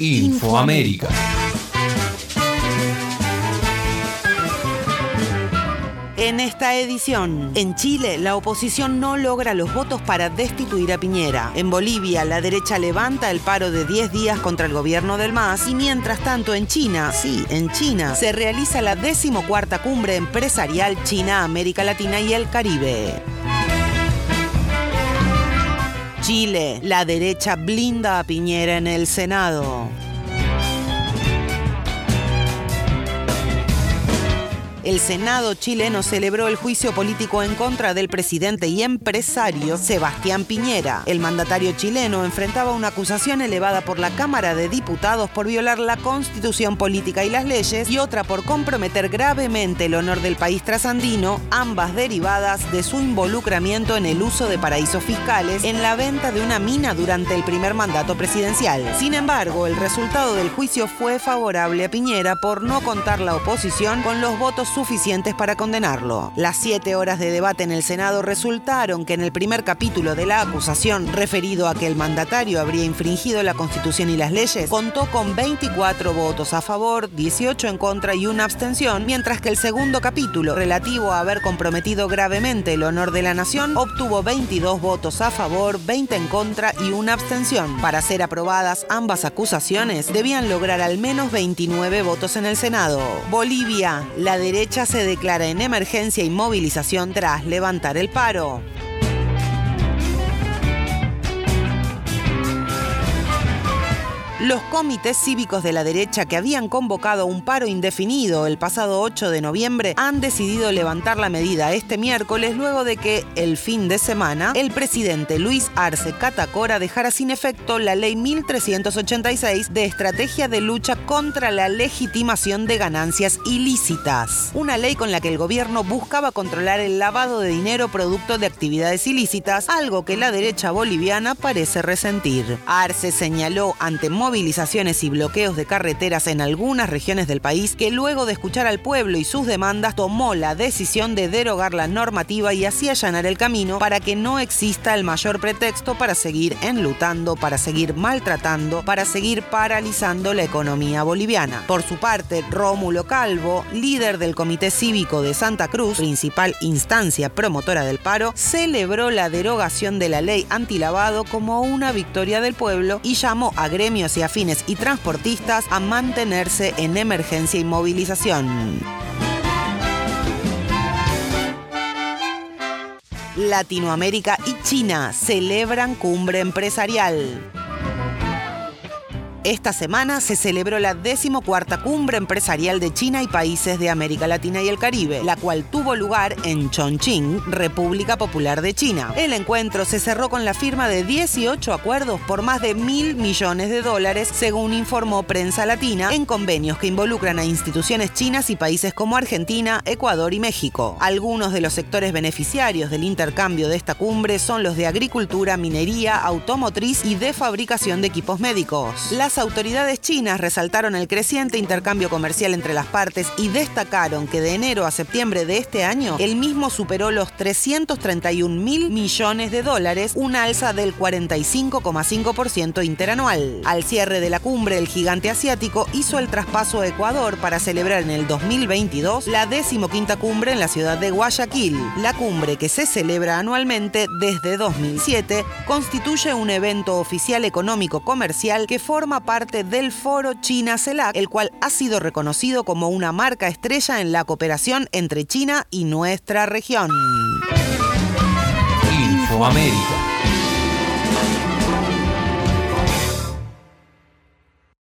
Infoamérica. En esta edición, en Chile, la oposición no logra los votos para destituir a Piñera. En Bolivia, la derecha levanta el paro de 10 días contra el gobierno del MAS. Y mientras tanto, en China, sí, en China, se realiza la decimocuarta cumbre empresarial China, América Latina y el Caribe. Chile, la derecha blinda a Piñera en el Senado. El Senado chileno celebró el juicio político en contra del presidente y empresario Sebastián Piñera. El mandatario chileno enfrentaba una acusación elevada por la Cámara de Diputados por violar la constitución política y las leyes y otra por comprometer gravemente el honor del país trasandino, ambas derivadas de su involucramiento en el uso de paraísos fiscales en la venta de una mina durante el primer mandato presidencial. Sin embargo, el resultado del juicio fue favorable a Piñera por no contar la oposición con los votos suficientes para condenarlo. Las siete horas de debate en el Senado resultaron que en el primer capítulo de la acusación referido a que el mandatario habría infringido la Constitución y las leyes, contó con 24 votos a favor, 18 en contra y una abstención, mientras que el segundo capítulo, relativo a haber comprometido gravemente el honor de la nación, obtuvo 22 votos a favor, 20 en contra y una abstención. Para ser aprobadas ambas acusaciones, debían lograr al menos 29 votos en el Senado. Bolivia, la derecha derecha se declara en emergencia y movilización tras levantar el paro. Los comités cívicos de la derecha que habían convocado un paro indefinido el pasado 8 de noviembre han decidido levantar la medida este miércoles luego de que el fin de semana el presidente Luis Arce Catacora dejara sin efecto la ley 1386 de estrategia de lucha contra la legitimación de ganancias ilícitas. Una ley con la que el gobierno buscaba controlar el lavado de dinero producto de actividades ilícitas, algo que la derecha boliviana parece resentir. Arce señaló ante y bloqueos de carreteras en algunas regiones del país que luego de escuchar al pueblo y sus demandas tomó la decisión de derogar la normativa y así allanar el camino para que no exista el mayor pretexto para seguir enlutando, para seguir maltratando, para seguir paralizando la economía boliviana. Por su parte, Rómulo Calvo, líder del Comité Cívico de Santa Cruz, principal instancia promotora del paro, celebró la derogación de la ley antilavado como una victoria del pueblo y llamó a gremios y afines y transportistas a mantenerse en emergencia y movilización. Latinoamérica y China celebran cumbre empresarial. Esta semana se celebró la decimocuarta cumbre empresarial de China y países de América Latina y el Caribe, la cual tuvo lugar en Chongqing, República Popular de China. El encuentro se cerró con la firma de 18 acuerdos por más de mil millones de dólares, según informó Prensa Latina, en convenios que involucran a instituciones chinas y países como Argentina, Ecuador y México. Algunos de los sectores beneficiarios del intercambio de esta cumbre son los de agricultura, minería, automotriz y de fabricación de equipos médicos. Las autoridades chinas resaltaron el creciente intercambio comercial entre las partes y destacaron que de enero a septiembre de este año el mismo superó los 331 mil millones de dólares, un alza del 45,5% interanual. Al cierre de la cumbre, el gigante asiático hizo el traspaso a Ecuador para celebrar en el 2022 la decimoquinta cumbre en la ciudad de Guayaquil. La cumbre, que se celebra anualmente desde 2007, constituye un evento oficial económico comercial que forma parte del foro China CELAC, el cual ha sido reconocido como una marca estrella en la cooperación entre China y nuestra región.